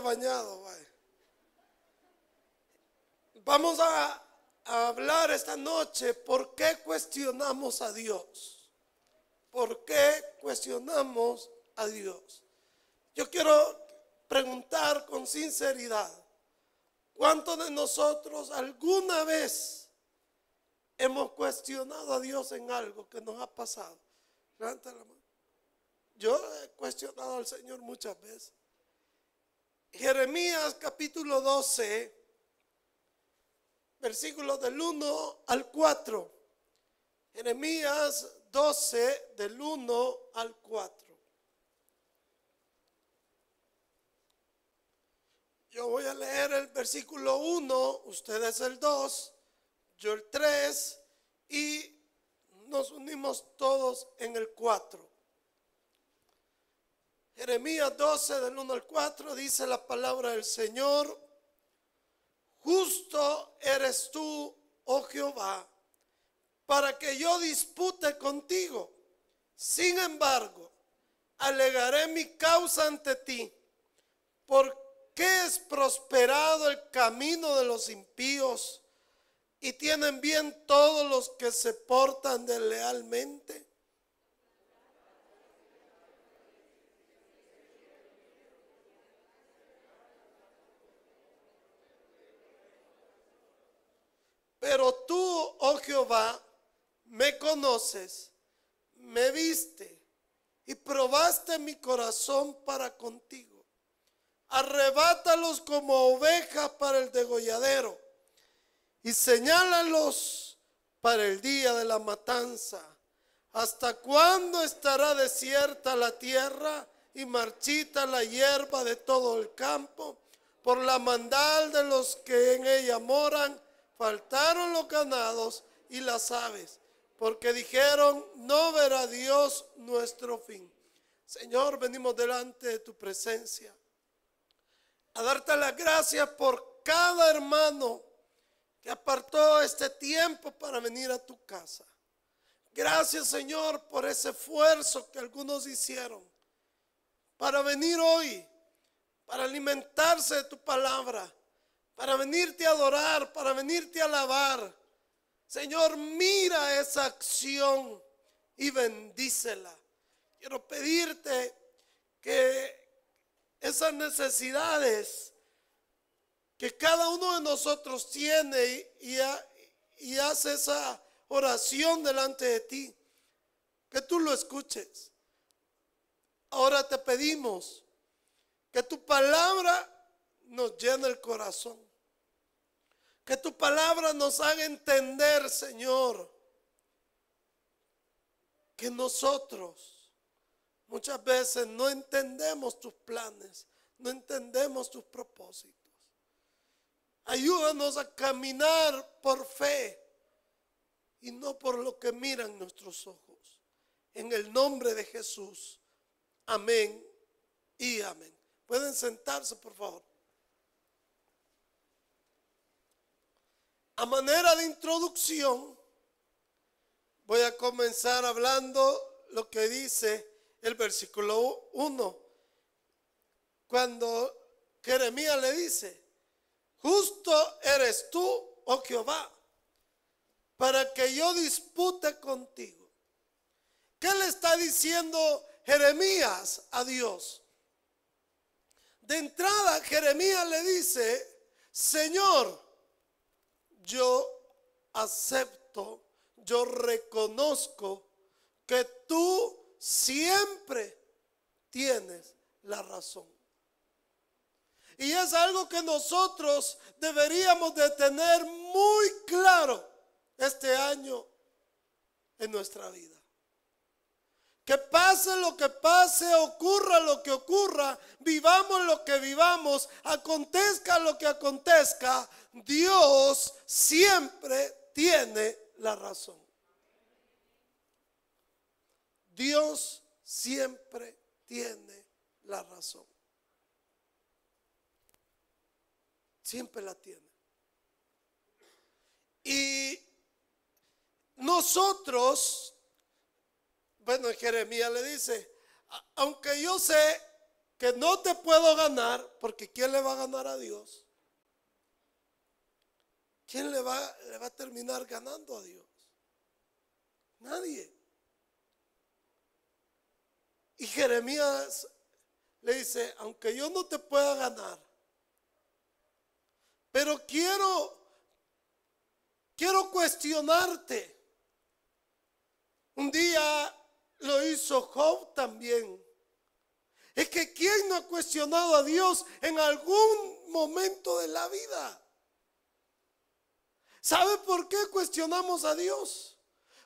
bañado. Vamos a, a hablar esta noche por qué cuestionamos a Dios. ¿Por qué cuestionamos a Dios? Yo quiero preguntar con sinceridad, ¿cuántos de nosotros alguna vez hemos cuestionado a Dios en algo que nos ha pasado? Levanta la mano. Yo he cuestionado al Señor muchas veces. Jeremías capítulo 12, versículos del 1 al 4. Jeremías 12, del 1 al 4. Yo voy a leer el versículo 1, ustedes el 2, yo el 3 y nos unimos todos en el 4. Jeremías 12 del 1 al 4 dice la palabra del Señor, justo eres tú, oh Jehová, para que yo dispute contigo. Sin embargo, alegaré mi causa ante ti, porque es prosperado el camino de los impíos y tienen bien todos los que se portan deslealmente? Pero tú, oh Jehová, me conoces, me viste y probaste mi corazón para contigo arrebátalos como ovejas para el degolladero y señálalos para el día de la matanza. ¿Hasta cuándo estará desierta la tierra y marchita la hierba de todo el campo? Por la mandal de los que en ella moran, faltaron los ganados y las aves, porque dijeron, no verá Dios nuestro fin. Señor, venimos delante de tu presencia a darte las gracias por cada hermano que apartó este tiempo para venir a tu casa. Gracias Señor por ese esfuerzo que algunos hicieron para venir hoy, para alimentarse de tu palabra, para venirte a adorar, para venirte a alabar. Señor, mira esa acción y bendícela. Quiero pedirte que esas necesidades que cada uno de nosotros tiene y, hace esa oración delante de ti, que tú lo escuches. Ahora te pedimos que tu palabra nos llene el corazón. Que tu palabra nos haga entender, Señor, que nosotros Muchas veces no entendemos tus planes, no entendemos tus propósitos. Ayúdanos a caminar por fe y no por lo que miran nuestros ojos. En el nombre de Jesús. Amén y amén. Pueden sentarse, por favor. A manera de introducción, voy a comenzar hablando lo que dice el versículo 1, cuando Jeremías le dice, justo eres tú, oh Jehová, para que yo dispute contigo. ¿Qué le está diciendo Jeremías a Dios? De entrada, Jeremías le dice, Señor, yo acepto, yo reconozco que tú siempre tienes la razón. Y es algo que nosotros deberíamos de tener muy claro este año en nuestra vida. Que pase lo que pase, ocurra lo que ocurra, vivamos lo que vivamos, acontezca lo que acontezca, Dios siempre tiene la razón. Dios siempre tiene la razón. Siempre la tiene. Y nosotros, bueno, Jeremías le dice, aunque yo sé que no te puedo ganar, porque ¿quién le va a ganar a Dios? ¿Quién le va, le va a terminar ganando a Dios? Nadie. Y Jeremías le dice, aunque yo no te pueda ganar, pero quiero, quiero cuestionarte. Un día lo hizo Job también. Es que ¿quién no ha cuestionado a Dios en algún momento de la vida? ¿Sabe por qué cuestionamos a Dios?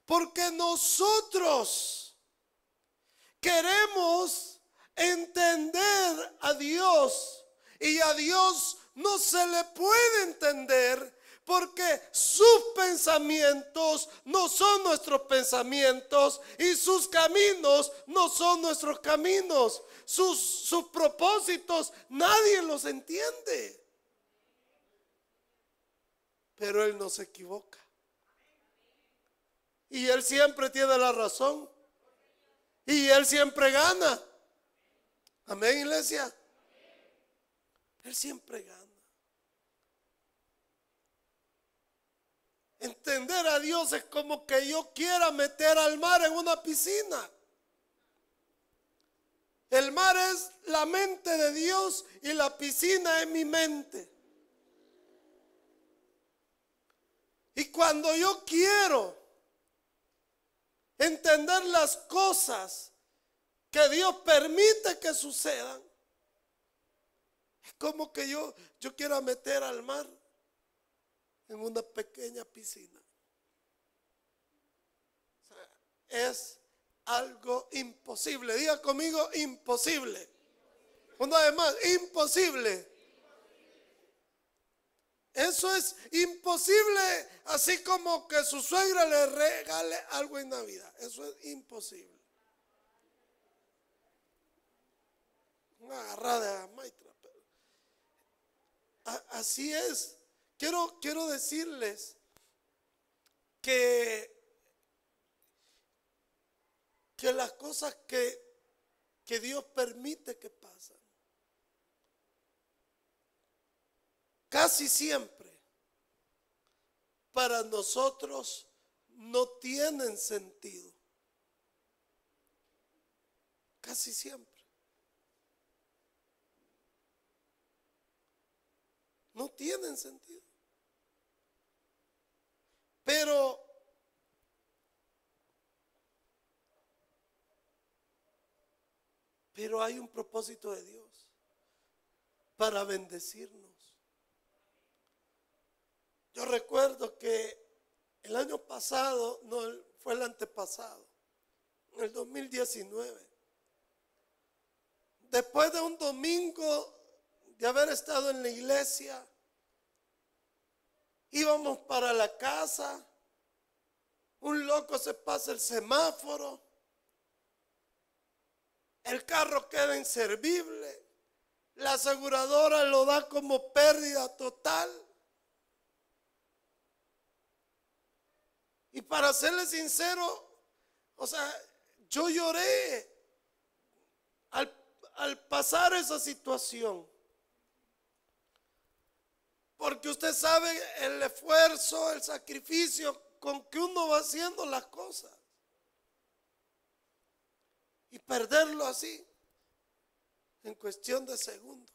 Porque nosotros queremos entender a Dios y a Dios no se le puede entender porque sus pensamientos no son nuestros pensamientos y sus caminos no son nuestros caminos. Sus, sus propósitos nadie los entiende. Pero Él no se equivoca. Y Él siempre tiene la razón. Y Él siempre gana. Amén, iglesia. Él siempre gana. Entender a Dios es como que yo quiera meter al mar en una piscina. El mar es la mente de Dios y la piscina es mi mente. Y cuando yo quiero entender las cosas que Dios permite que sucedan, es como que yo, yo quiera meter al mar en una pequeña piscina. Es algo imposible. Diga conmigo, imposible. Una vez más, imposible. Eso es imposible, así como que su suegra le regale algo en Navidad. Eso es imposible. Una agarrada de maitra. Así es. Quiero, quiero decirles que, que las cosas que, que Dios permite que pasen, casi siempre para nosotros no tienen sentido. Casi siempre. No tienen sentido. Pero pero hay un propósito de Dios para bendecirnos. Yo recuerdo que el año pasado, no fue el antepasado, en el 2019, después de un domingo de haber estado en la iglesia, íbamos para la casa, un loco se pasa el semáforo, el carro queda inservible, la aseguradora lo da como pérdida total. Y para serle sincero, o sea, yo lloré al, al pasar esa situación. Porque usted sabe el esfuerzo, el sacrificio con que uno va haciendo las cosas. Y perderlo así, en cuestión de segundos.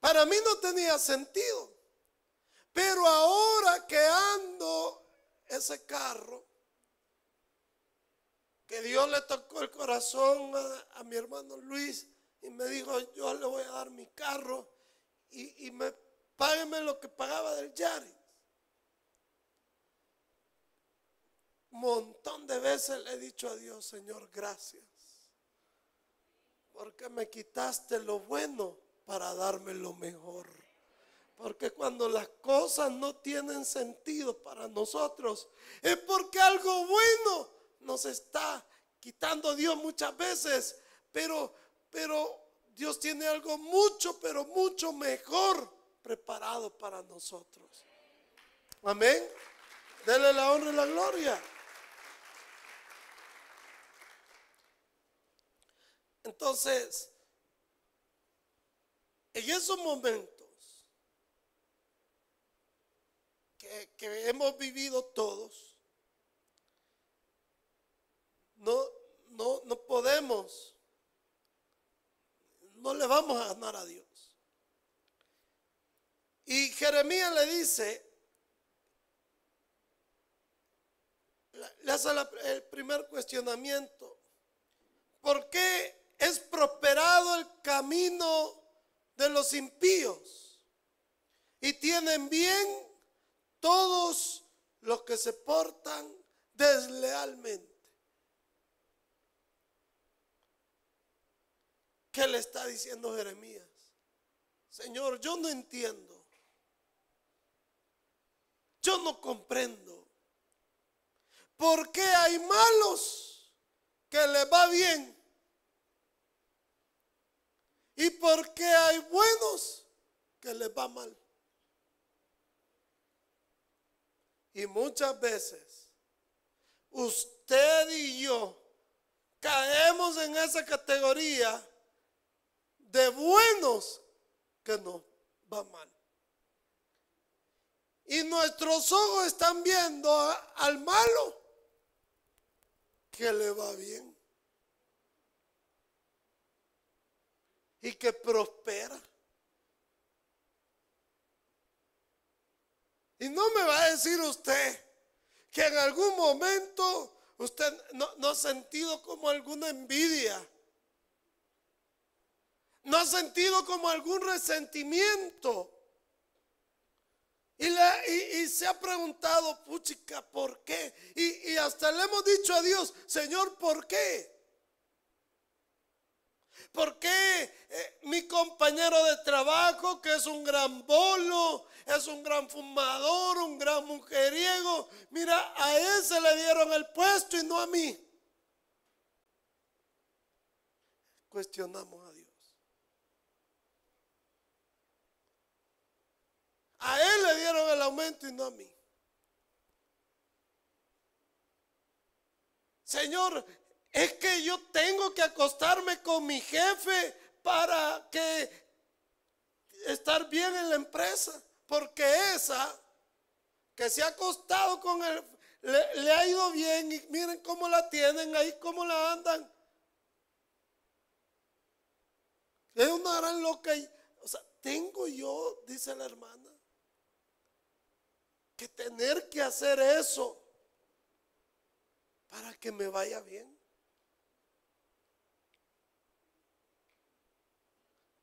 Para mí no tenía sentido. Pero ahora que ando ese carro, que Dios le tocó el corazón a, mi hermano Luis, y me dijo, yo le voy a dar mi carro y, me págueme lo que pagaba del Yaris. Montón de veces le he dicho a Dios, Señor, gracias. Porque me quitaste lo bueno para darme lo mejor. Porque cuando las cosas no tienen sentido para nosotros, es porque algo bueno nos está quitando Dios muchas veces. Pero pero Dios tiene algo mucho, pero mucho mejor preparado para nosotros. Amén. Dele la honra y la gloria. Entonces, en esos momentos que, hemos vivido todos, no, no, no podemos, no le vamos a ganar a Dios. Y Jeremías le dice, le hace el primer cuestionamiento, ¿por qué es prosperado el camino de los impíos? Y tienen bien todos los que se portan deslealmente. ¿Qué le está diciendo Jeremías? Señor, yo no entiendo. Yo no comprendo. ¿Por qué hay malos que les va bien? ¿Y por qué hay buenos que les va mal? Y muchas veces usted y yo caemos en esa categoría de buenos que nos va mal. Y nuestros ojos están viendo al malo que le va bien. Y que prospera. Y no me va a decir usted que en algún momento usted no, ha sentido como alguna envidia no ha sentido como algún resentimiento. Y, se ha preguntado, puchica, ¿por qué? Y, hasta le hemos dicho a Dios, Señor, ¿por qué? ¿Por qué eh, mi compañero de trabajo, que es un gran bolo, es un gran fumador, un gran mujeriego, mira, a él se le dieron el puesto y no a mí? Cuestionamos A él le dieron el aumento y no a mí. Señor, es que yo tengo que acostarme con mi jefe para que estar bien en la empresa, porque esa que se ha acostado con él le, le, ha ido bien y miren cómo la tienen ahí, cómo la andan. Es una gran loca. O sea, tengo yo, dice la hermana que tener que hacer eso para que me vaya bien.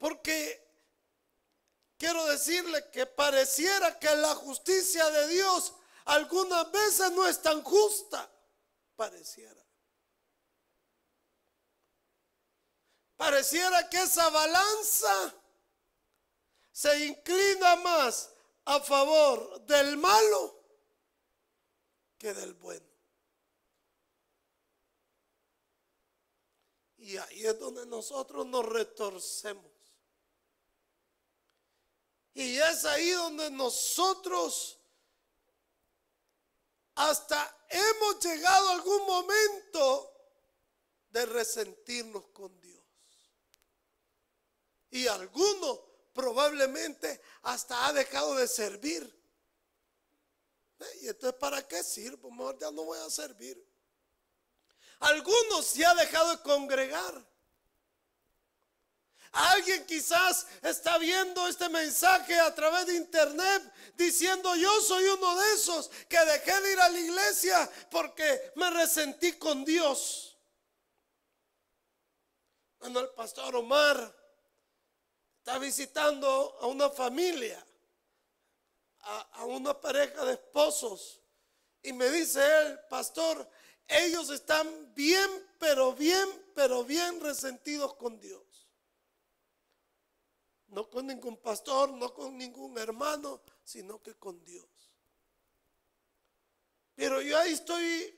Porque quiero decirle que pareciera que la justicia de Dios algunas veces no es tan justa. Pareciera. Pareciera que esa balanza se inclina más a favor del malo que del bueno. Y ahí es donde nosotros nos retorcemos. Y es ahí donde nosotros hasta hemos llegado a algún momento de resentirnos con Dios. Y algunos probablemente hasta ha dejado de servir. ¿Y entonces para qué sirvo? Mejor ya no voy a servir. Algunos se ha dejado de congregar. Alguien quizás está viendo este mensaje a través de internet diciendo yo soy uno de esos que dejé de ir a la iglesia porque me resentí con Dios. Cuando el pastor Omar está visitando a una familia, a, una pareja de esposos, y me dice él, pastor, ellos están bien, pero bien, pero bien resentidos con Dios. No con ningún pastor, no con ningún hermano, sino que con Dios. Pero yo ahí estoy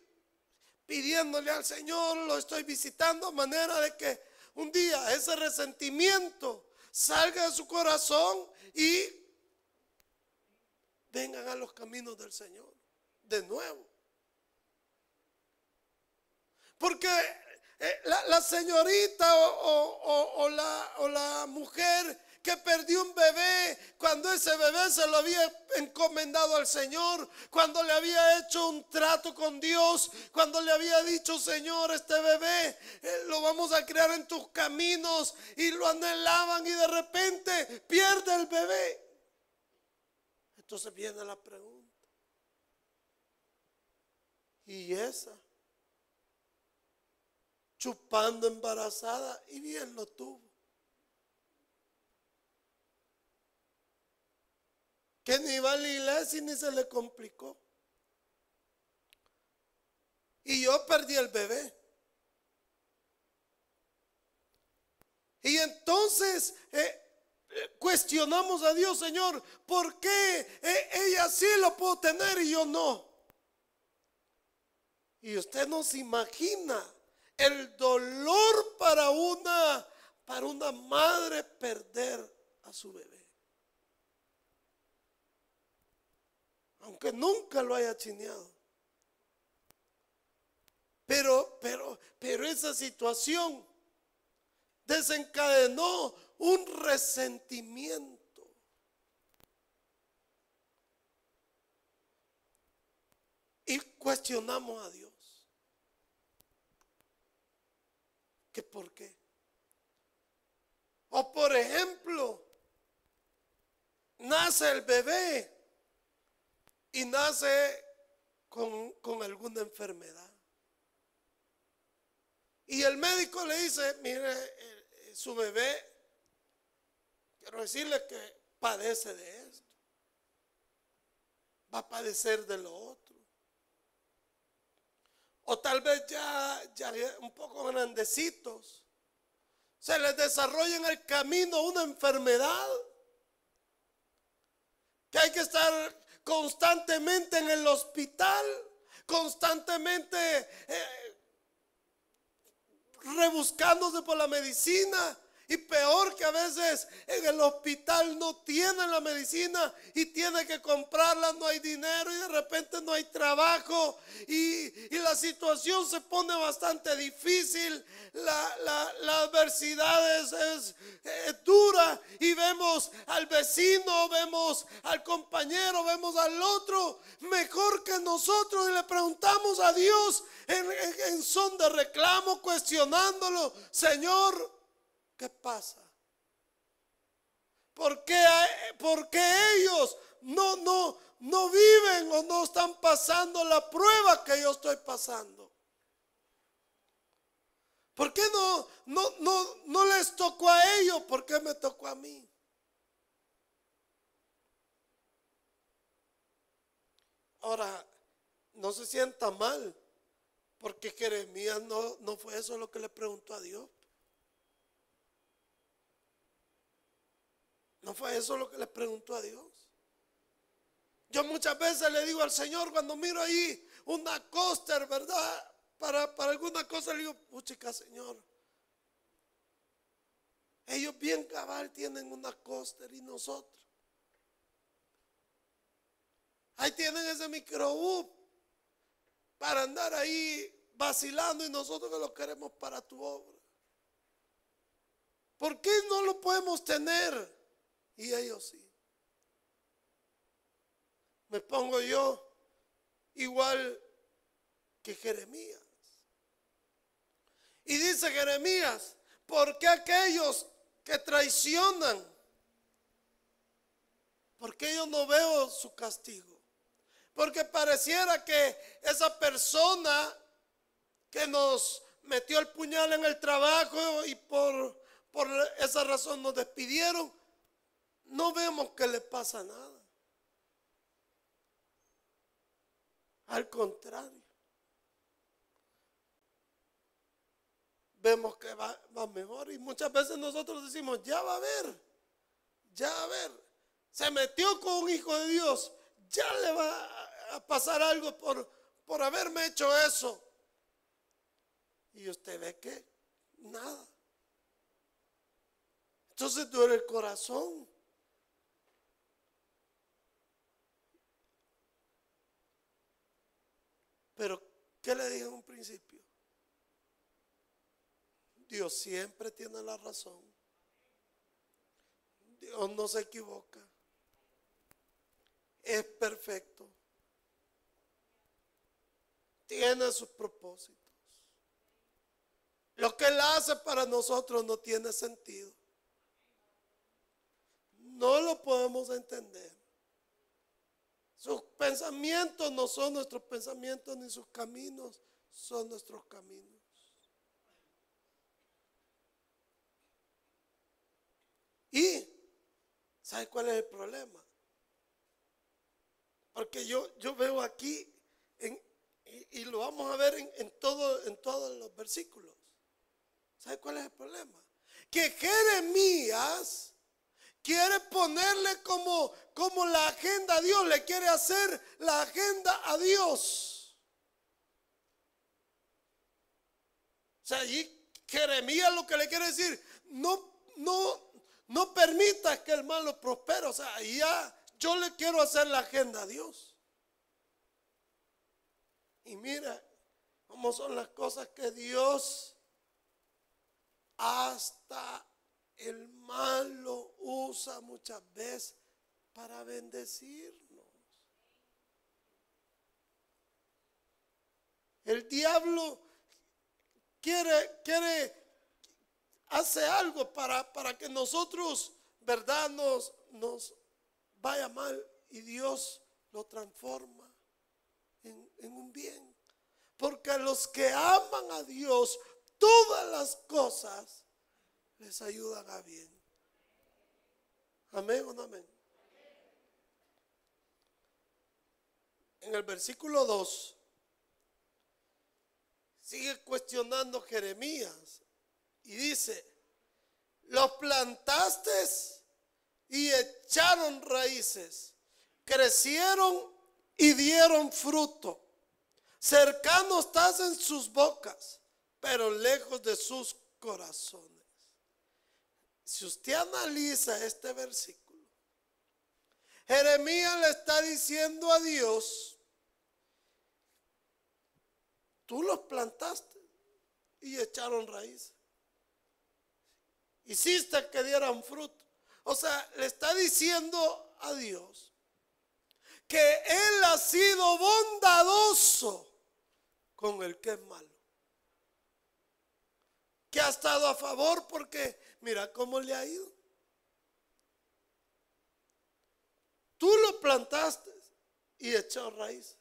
pidiéndole al Señor, lo estoy visitando, manera de que un día ese resentimiento salga de su corazón y vengan a los caminos del Señor de nuevo. Porque eh, la, señorita o la mujer que perdió un bebé cuando ese bebé se lo había encomendado al Señor, cuando le había hecho un trato con Dios, cuando le había dicho, Señor, este bebé eh, lo vamos a crear en tus caminos y lo anhelaban y de repente pierde el bebé. Entonces viene la pregunta. Y esa, chupando embarazada y bien lo tuvo. Que ni va a la iglesia ni se le complicó. Y yo perdí el bebé. Y entonces eh, eh, cuestionamos a Dios, Señor, ¿por qué eh, ella sí lo pudo tener y yo no? Y usted no se imagina el dolor para una para una madre perder a su bebé. Aunque nunca lo haya chineado. Pero, pero, pero esa situación desencadenó un resentimiento. Y cuestionamos a Dios. ¿Que por qué? O por ejemplo, nace el bebé y nace con, alguna enfermedad. Y el médico le dice, mire, eh, su bebé, quiero decirle que padece de esto. Va a padecer de lo otro. O tal vez ya, ya un poco grandecitos. Se les desarrolla en el camino una enfermedad. Que hay que estar constantemente en el hospital, constantemente eh, rebuscándose por la medicina, y peor que a veces en el hospital no tienen la medicina y tiene que comprarla, no hay dinero y de repente no hay trabajo. Y, la situación se pone bastante difícil, la, adversidad es, dura y vemos al vecino, vemos al compañero, vemos al otro mejor que nosotros y le preguntamos a Dios en, en son de reclamo, cuestionándolo, Señor, ¿Qué pasa? ¿Por qué, ellos no, no, no viven o no están pasando la prueba que yo estoy pasando? ¿Por qué no, no, no, no les tocó a ellos? ¿Por qué me tocó a mí? Ahora, no se sienta mal, porque Jeremías no, no fue eso lo que le preguntó a Dios. ¿No fue eso lo que le preguntó a Dios? Yo muchas veces le digo al Señor cuando miro ahí una coaster, ¿verdad? Para, para alguna cosa le digo, puchica Señor. Ellos bien cabal tienen una coaster y nosotros. Ahí tienen ese microbús para andar ahí vacilando y nosotros que lo queremos para tu obra. ¿Por qué no lo podemos tener? Y ellos sí. Me pongo yo igual que Jeremías. Y dice Jeremías, ¿por qué aquellos que traicionan? Porque yo no veo su castigo. Porque pareciera que esa persona que nos metió el puñal en el trabajo y por, por esa razón nos despidieron, no vemos que le pasa nada. Al contrario. Vemos que va, mejor y muchas veces nosotros decimos, ya va a ver, ya va a ver. Se metió con un hijo de Dios, ya le va a pasar algo por, por haberme hecho eso. Y usted ve que nada. Entonces duele el corazón. Pero, ¿qué le dije en un principio? Dios siempre tiene la razón. Dios no se equivoca. Es perfecto. Tiene sus propósitos. Lo que Él hace para nosotros no tiene sentido. No lo podemos entender. Sus pensamientos no son nuestros pensamientos, ni sus caminos son nuestros caminos. Y, ¿sabe cuál es el problema? Porque yo, yo veo aquí, y, lo vamos a ver en, todo, en todos los versículos. ¿Sabe cuál es el problema? Que Jeremías quiere ponerle como, como la agenda a Dios, le quiere hacer la agenda a Dios. O sea, allí Jeremías lo que le quiere decir, no, no, no permitas que el malo prospere. O sea, ya yo le quiero hacer la agenda a Dios. Y mira cómo son las cosas que Dios hasta el mal lo usa muchas veces para bendecirnos. El diablo quiere, quiere, hace algo para, para que nosotros, ¿verdad? Nos, nos vaya mal y Dios lo transforma en, en un bien. Porque a los que aman a Dios, todas las cosas les ayudan a bien. Amén o no amén. En el versículo 2 sigue cuestionando Jeremías y dice, los plantaste y echaron raíces, crecieron y dieron fruto. Cercanos estás en sus bocas, pero lejos de sus corazones. Si usted analiza este versículo, Jeremías le está diciendo a Dios, tú los plantaste y echaron raíz. Hiciste que dieran fruto. O sea, le está diciendo a Dios que Él ha sido bondadoso con el que es malo que ha estado a favor porque mira cómo le ha ido. Tú lo plantaste y echó raíz.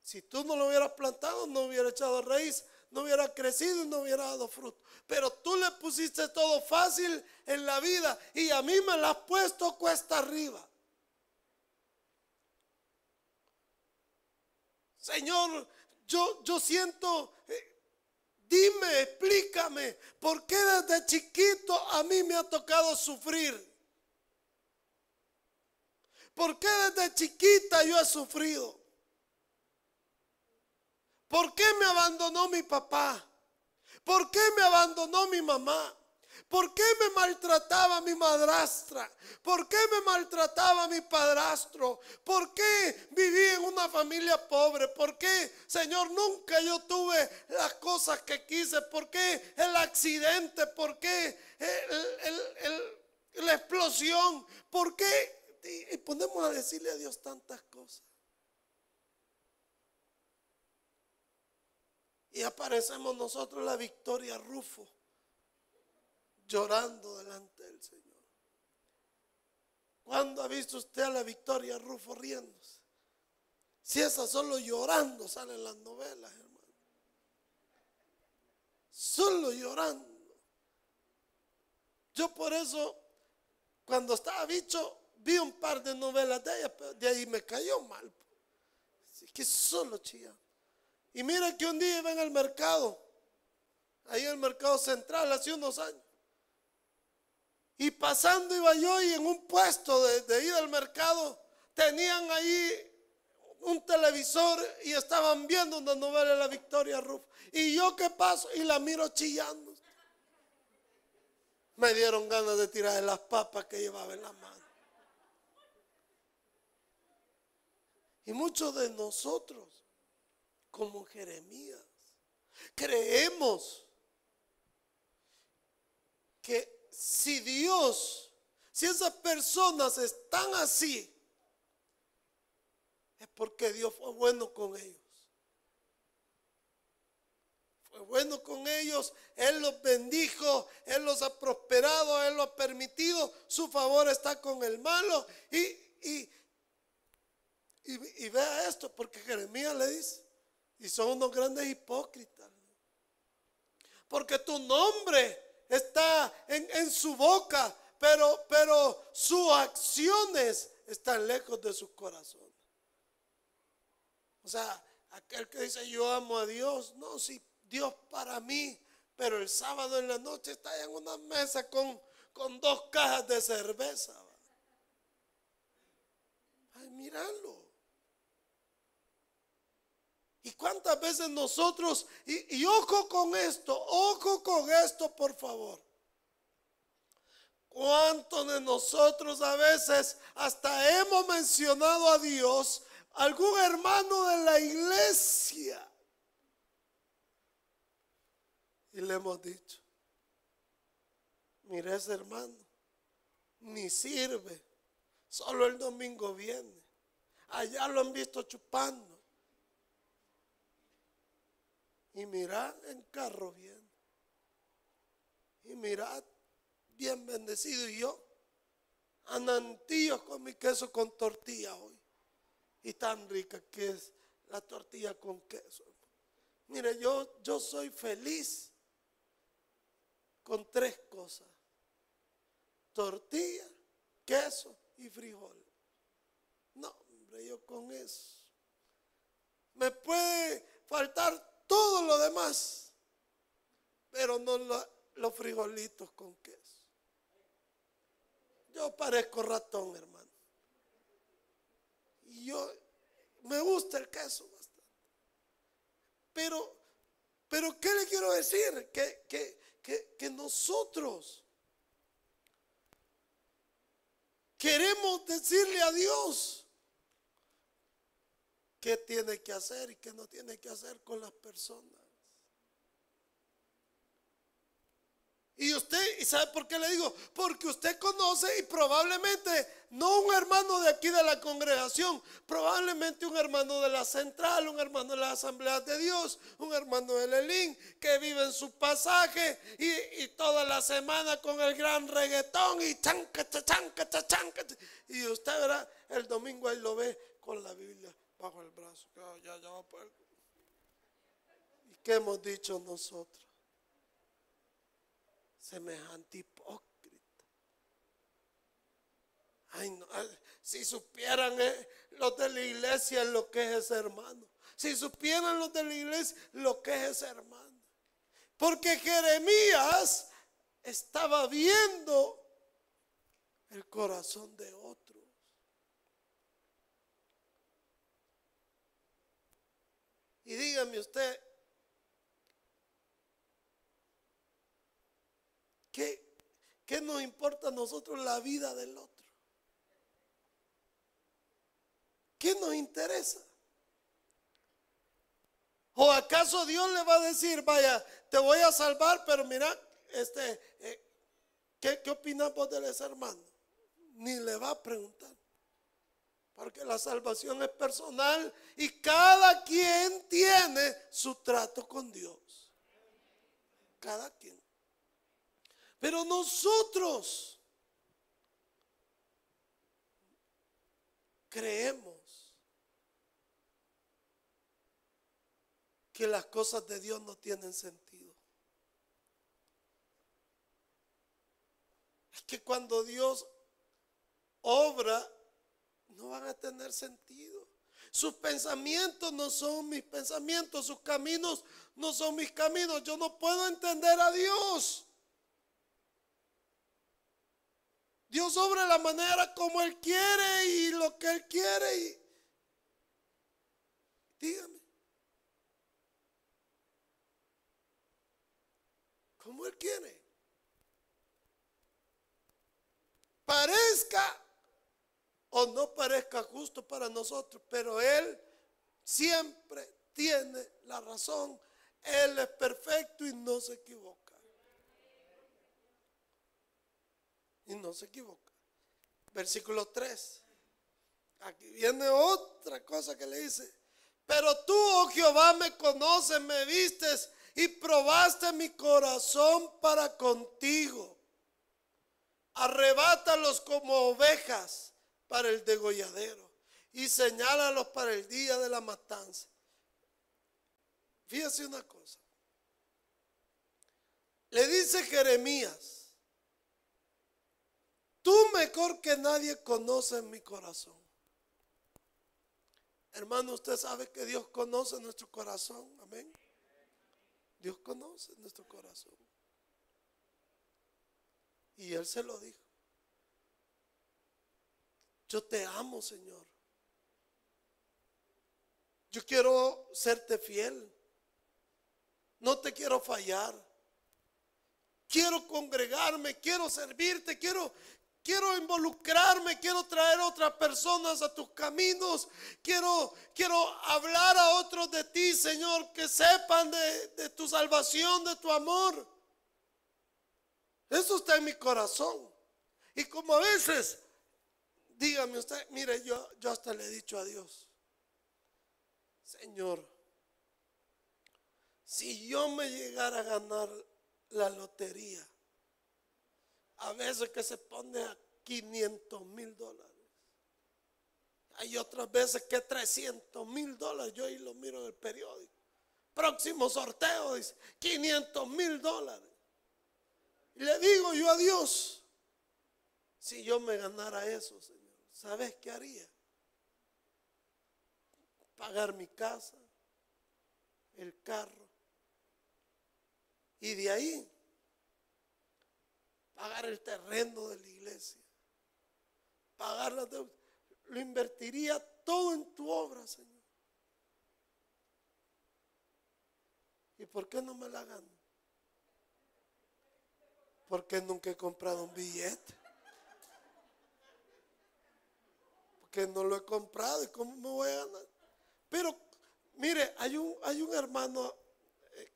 Si tú no lo hubieras plantado, no hubiera echado raíz, no hubiera crecido y no hubiera dado fruto. Pero tú le pusiste todo fácil en la vida y a mí me la has puesto cuesta arriba. Señor, yo, yo siento eh, Dime, explícame, ¿por qué desde chiquito a mí me ha tocado sufrir? ¿Por qué desde chiquita yo he sufrido? ¿Por qué me abandonó mi papá? ¿Por qué me abandonó mi mamá? ¿Por qué me maltrataba mi madrastra? ¿Por qué me maltrataba mi padrastro? ¿Por qué viví en una familia pobre? ¿Por qué, Señor, nunca yo tuve las cosas que quise? ¿Por qué el accidente? ¿Por qué la explosión? ¿Por qué? Y ponemos a decirle a Dios tantas cosas. Y aparecemos nosotros la victoria Rufo llorando delante del Señor. ¿Cuándo ha visto usted a la Victoria Rufo riéndose? Si esa solo llorando salen las novelas, hermano. Solo llorando. Yo por eso, cuando estaba bicho, vi un par de novelas de ella, pero de ahí me cayó mal. Así que solo chía. Y mira que un día iba en el mercado, ahí en el mercado central, hace unos años. Y pasando iba yo y en un puesto de, de ir al mercado tenían ahí un televisor y estaban viendo una novela de la Victoria Rufo. Y yo qué paso y la miro chillando. Me dieron ganas de tirar las papas que llevaba en la mano. Y muchos de nosotros, como Jeremías, creemos que si Dios, si esas personas están así, es porque Dios fue bueno con ellos. Fue bueno con ellos, Él los bendijo, Él los ha prosperado, Él los ha permitido, su favor está con el malo. Y, y, y, vea esto, porque Jeremías le dice, y son unos grandes hipócritas, porque tu nombre está en, en su boca, pero, pero sus acciones están lejos de su corazón. O sea, aquel que dice yo amo a Dios, no, si Dios para mí, pero el sábado en la noche está en una mesa con, con dos cajas de cerveza. Ay, míralo. ¿Y cuántas veces nosotros, y, ojo con esto, ojo con esto, por favor? ¿Cuántos de nosotros a veces hasta hemos mencionado a Dios algún hermano de la iglesia. Y le hemos dicho, mire ese hermano, ni sirve, solo el domingo viene. Allá lo han visto chupando. Y mirad en carro bien. Y mirad bien bendecido. Y yo, anantillos con mi queso con tortilla hoy y tan rica que es la tortilla con queso. Mire, yo, yo soy feliz con tres cosas. Tortilla, queso y frijol. No, hombre, yo con eso. Me puede faltar todo lo demás, pero no los frijolitos con queso. Yo parezco ratón, hermano yo me gusta el queso bastante. Pero, pero ¿qué le quiero decir? Que, que, que nosotros queremos decirle a Dios qué tiene que hacer y qué no tiene que hacer con las personas. Y usted, ¿y sabe por qué le digo? Porque usted conoce y probablemente, no un hermano de aquí de la congregación, probablemente un hermano de la central, un hermano de la Asamblea de Dios, un hermano de Lelín, que vive en su pasaje y, toda la semana con el gran reggaetón y chanca, chanca, chanca. Y usted verá, el domingo ahí lo ve con la Biblia bajo el brazo. Ya, ya va ¿Y qué hemos dicho nosotros? semejante hipócrita. Ay, no, si supieran eh, los de la iglesia lo que es ese hermano. Si supieran los de la iglesia lo que es ese hermano. Porque Jeremías estaba viendo el corazón de otros. Y dígame usted, ¿Qué, ¿Qué nos importa a nosotros la vida del otro? ¿Qué nos interesa? ¿O acaso Dios le va a decir, vaya, te voy a salvar, pero mira, este, eh, ¿qué, ¿qué opinas vos de ese hermano? Ni le va a preguntar. Porque la salvación es personal y cada quien tiene su trato con Dios. Cada quien. Pero nosotros creemos que las cosas de Dios no tienen sentido. Es que cuando Dios obra, no van a tener sentido. Sus pensamientos no son mis pensamientos, sus caminos no son mis caminos. Yo no puedo entender a Dios. Dios obra la manera como Él quiere y lo que Él quiere. Dígame. Como Él quiere. Parezca o no parezca justo para nosotros, pero Él siempre tiene la razón. Él es perfecto y no se equivoca. Y no se equivoca. Versículo 3. Aquí viene otra cosa que le dice. Pero tú, oh Jehová, me conoces, me vistes y probaste mi corazón para contigo. Arrebátalos como ovejas para el degolladero y señálalos para el día de la matanza. Fíjese una cosa. Le dice Jeremías, tú mejor que nadie conoces mi corazón. Hermano, usted sabe que Dios conoce nuestro corazón. Amén. Dios conoce nuestro corazón. Y Él se lo dijo. Yo te amo, Señor. Yo quiero serte fiel. No te quiero fallar. Quiero congregarme, quiero servirte, quiero, quiero involucrarme, quiero traer otras personas a tus caminos, quiero, quiero hablar a otros de ti, Señor, que sepan de, de tu salvación, de tu amor. Eso está en mi corazón. Y como a veces, dígame usted, mire, yo, yo hasta le he dicho a Dios, Señor, si yo me llegara a ganar la lotería, a veces que se pone a 500 mil dólares. Hay otras veces que 300 mil dólares. Yo ahí lo miro en el periódico. Próximo sorteo dice 500 mil dólares. Y le digo yo a Dios, si yo me ganara eso, Señor, ¿sabes qué haría? Pagar mi casa, el carro. Y de ahí, pagar el terreno de la iglesia. Pagar la deuda. Lo invertiría todo en tu obra, Señor. ¿Y por qué no me la gano? Porque nunca he comprado un billete. Porque no lo he comprado y cómo me voy a ganar. Pero mire, hay un, hay un hermano eh,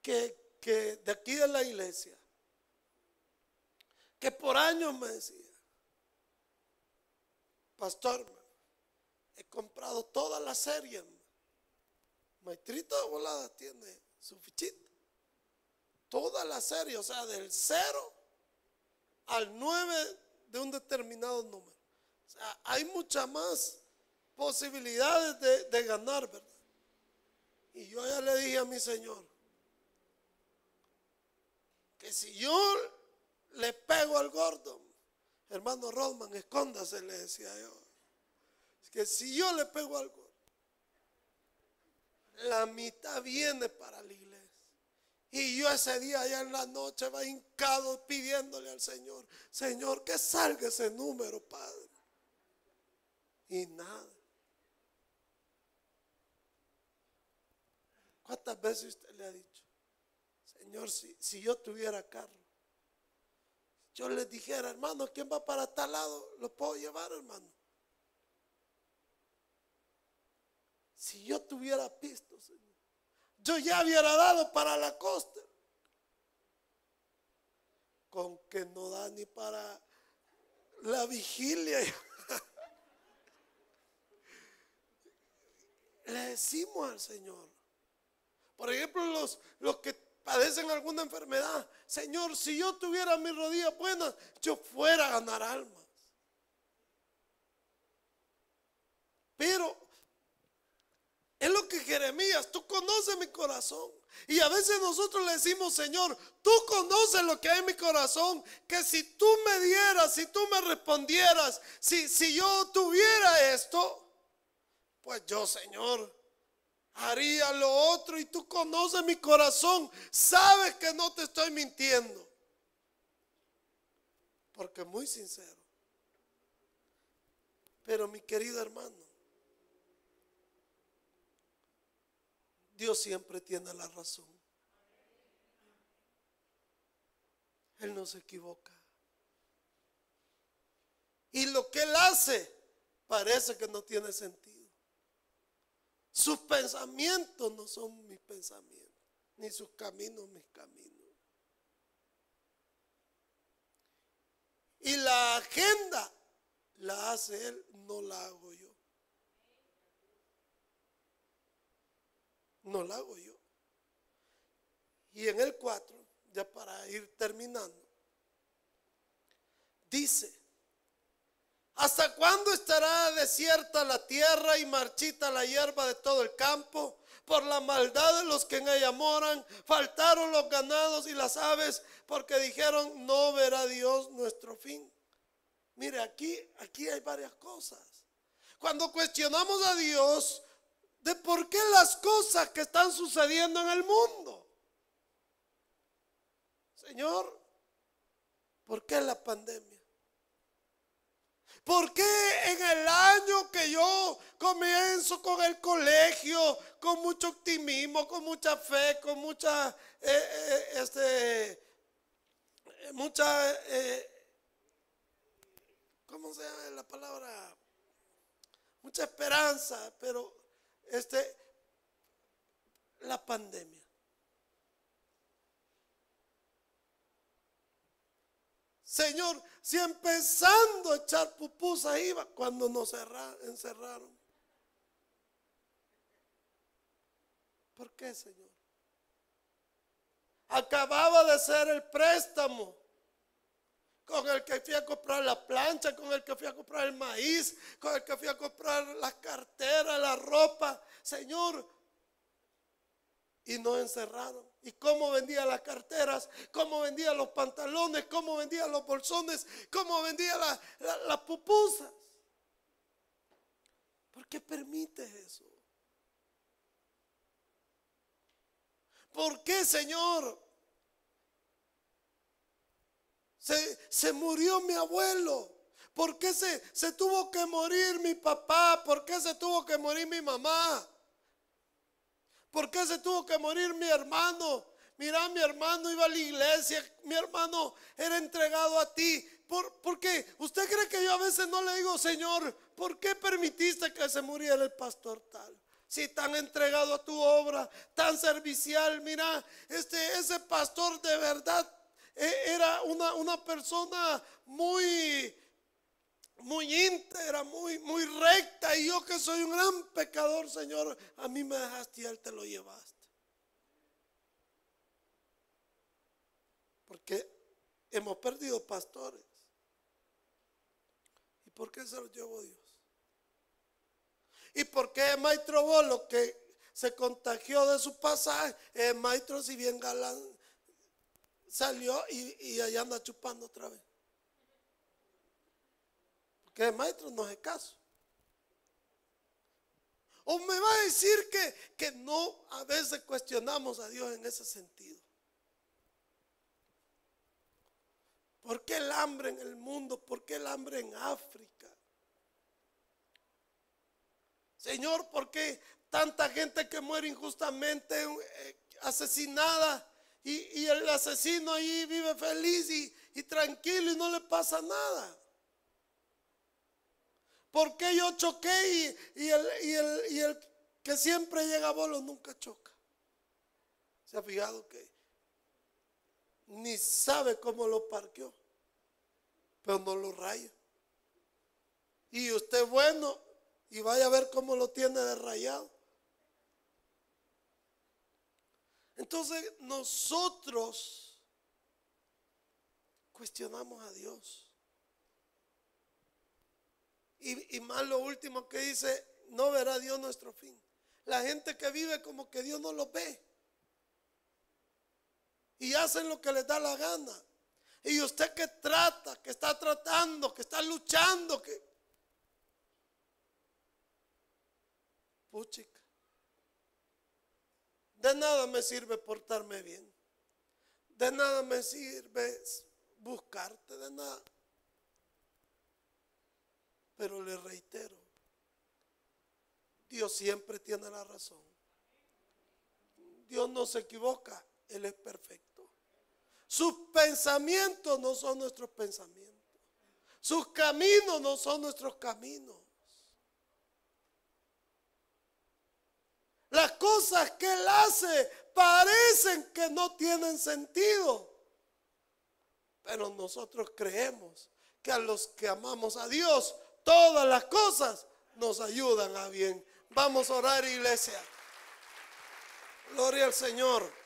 que, que de aquí de la iglesia que por años me decía, pastor, he comprado toda la serie. Maestrito de volada tiene su fichita toda la serie, o sea, del 0 al 9 de un determinado número. O sea, hay muchas más posibilidades de, ganar, ¿verdad? Y yo ya le dije a mi Señor que si yo le pego al gordo, hermano Rodman, escóndase, le decía yo. Que si yo le pego al gordo, la mitad viene para la iglesia. Y yo ese día allá en la noche va hincado pidiéndole al Señor, Señor, que salga ese número, Padre. Y nada. ¿Cuántas veces usted le ha dicho, Señor, si, si yo tuviera carro, yo le dijera, hermano, ¿quién va para tal lado? ¿Lo puedo llevar, hermano? Si yo tuviera pisto, Señor yo ya hubiera dado para la costa. Con que no da ni para la vigilia. Le decimos al Señor. Por ejemplo, los, los que padecen alguna enfermedad. Señor, si yo tuviera mis rodillas buenas, yo fuera a ganar almas. Pero es lo que Jeremías, tú conoces mi corazón. Y a veces nosotros le decimos, Señor, tú conoces lo que hay en mi corazón, que si tú me dieras, si tú me respondieras, si, si yo tuviera esto, pues yo, Señor, haría lo otro y tú conoces mi corazón, sabes que no te estoy mintiendo. Porque muy sincero. Pero mi querido hermano, Dios siempre tiene la razón. Él no se equivoca. Y lo que Él hace parece que no tiene sentido. Sus pensamientos no son mis pensamientos, ni sus caminos mis caminos. Y la agenda la hace Él, no la hago yo. No la hago yo. Y en el 4, ya para ir terminando, dice, ¿hasta cuándo estará desierta la tierra y marchita la hierba de todo el campo? Por la maldad de los que en ella moran, faltaron los ganados y las aves, porque dijeron, no verá Dios nuestro fin. Mire, aquí, aquí hay varias cosas. Cuando cuestionamos a Dios de por qué las cosas que están sucediendo en el mundo. Señor, ¿por qué la pandemia? ¿Por qué en el año que yo comienzo con el colegio, con mucho optimismo, con mucha fe, con mucha, eh, eh, este, mucha, eh, ¿cómo se llama la palabra? Mucha esperanza, pero este, la pandemia. Señor, si empezando a echar pupusa iba cuando nos encerraron. ¿Por qué, Señor? Acababa de ser el préstamo con el que fui a comprar la plancha, con el que fui a comprar el maíz, con el que fui a comprar las carteras, la ropa. Señor, y no encerraron. ¿Y cómo vendía las carteras? ¿Cómo vendía los pantalones? ¿Cómo vendía los bolsones? ¿Cómo vendía las pupusas? ¿Por qué permite eso? ¿Por qué, Señor? Se, se murió mi abuelo. ¿Por qué se, se tuvo que morir mi papá? ¿Por qué se tuvo que morir mi mamá? ¿Por qué se tuvo que morir mi hermano? Mira, mi hermano iba a la iglesia, mi hermano era entregado a ti. ¿Por, qué? ¿Usted cree que yo a veces no le digo, Señor, ¿por qué permitiste que se muriera el pastor tal? Si tan entregado a tu obra, tan servicial, mira, este, ese pastor de verdad eh, era una, una persona muy, muy íntegra, muy, muy recta. Y yo que soy un gran pecador, Señor, a mí me dejaste y Él te lo llevaste. Porque hemos perdido pastores. ¿Y por qué se los llevó Dios? ¿Y por qué el maestro Bolo que se contagió de su pasaje? El maestro, si bien galán, salió y, y allá anda chupando otra vez que el maestro no es caso. O me va a decir que, que no, a veces cuestionamos a Dios en ese sentido. ¿Por qué el hambre en el mundo? ¿Por qué el hambre en África? Señor, ¿por qué tanta gente que muere injustamente, eh, asesinada, y, el asesino ahí vive feliz y, y tranquilo y no le pasa nada? ¿Por qué yo choqué y, el, que siempre llega a bolo nunca choca? ¿Se ha fijado que ni sabe cómo lo parqueó, pero no lo raya? Y usted bueno y vaya a ver cómo lo tiene de rayado. Entonces nosotros cuestionamos a Dios. Y, más lo último que dice, no verá Dios nuestro fin. La gente que vive como que Dios no lo ve. Y hacen lo que les da la gana. Y usted que trata, que está tratando, que está luchando, que... Puchica. De nada me sirve portarme bien. De nada me sirve buscarte, de nada. Pero le reitero, Dios siempre tiene la razón. Dios no se equivoca, Él es perfecto. Sus pensamientos no son nuestros pensamientos. Sus caminos no son nuestros caminos. Las cosas que Él hace parecen que no tienen sentido. Pero nosotros creemos que a los que amamos a Dios, todas las cosas nos ayudan a bien. Vamos a orar, iglesia. Gloria al Señor.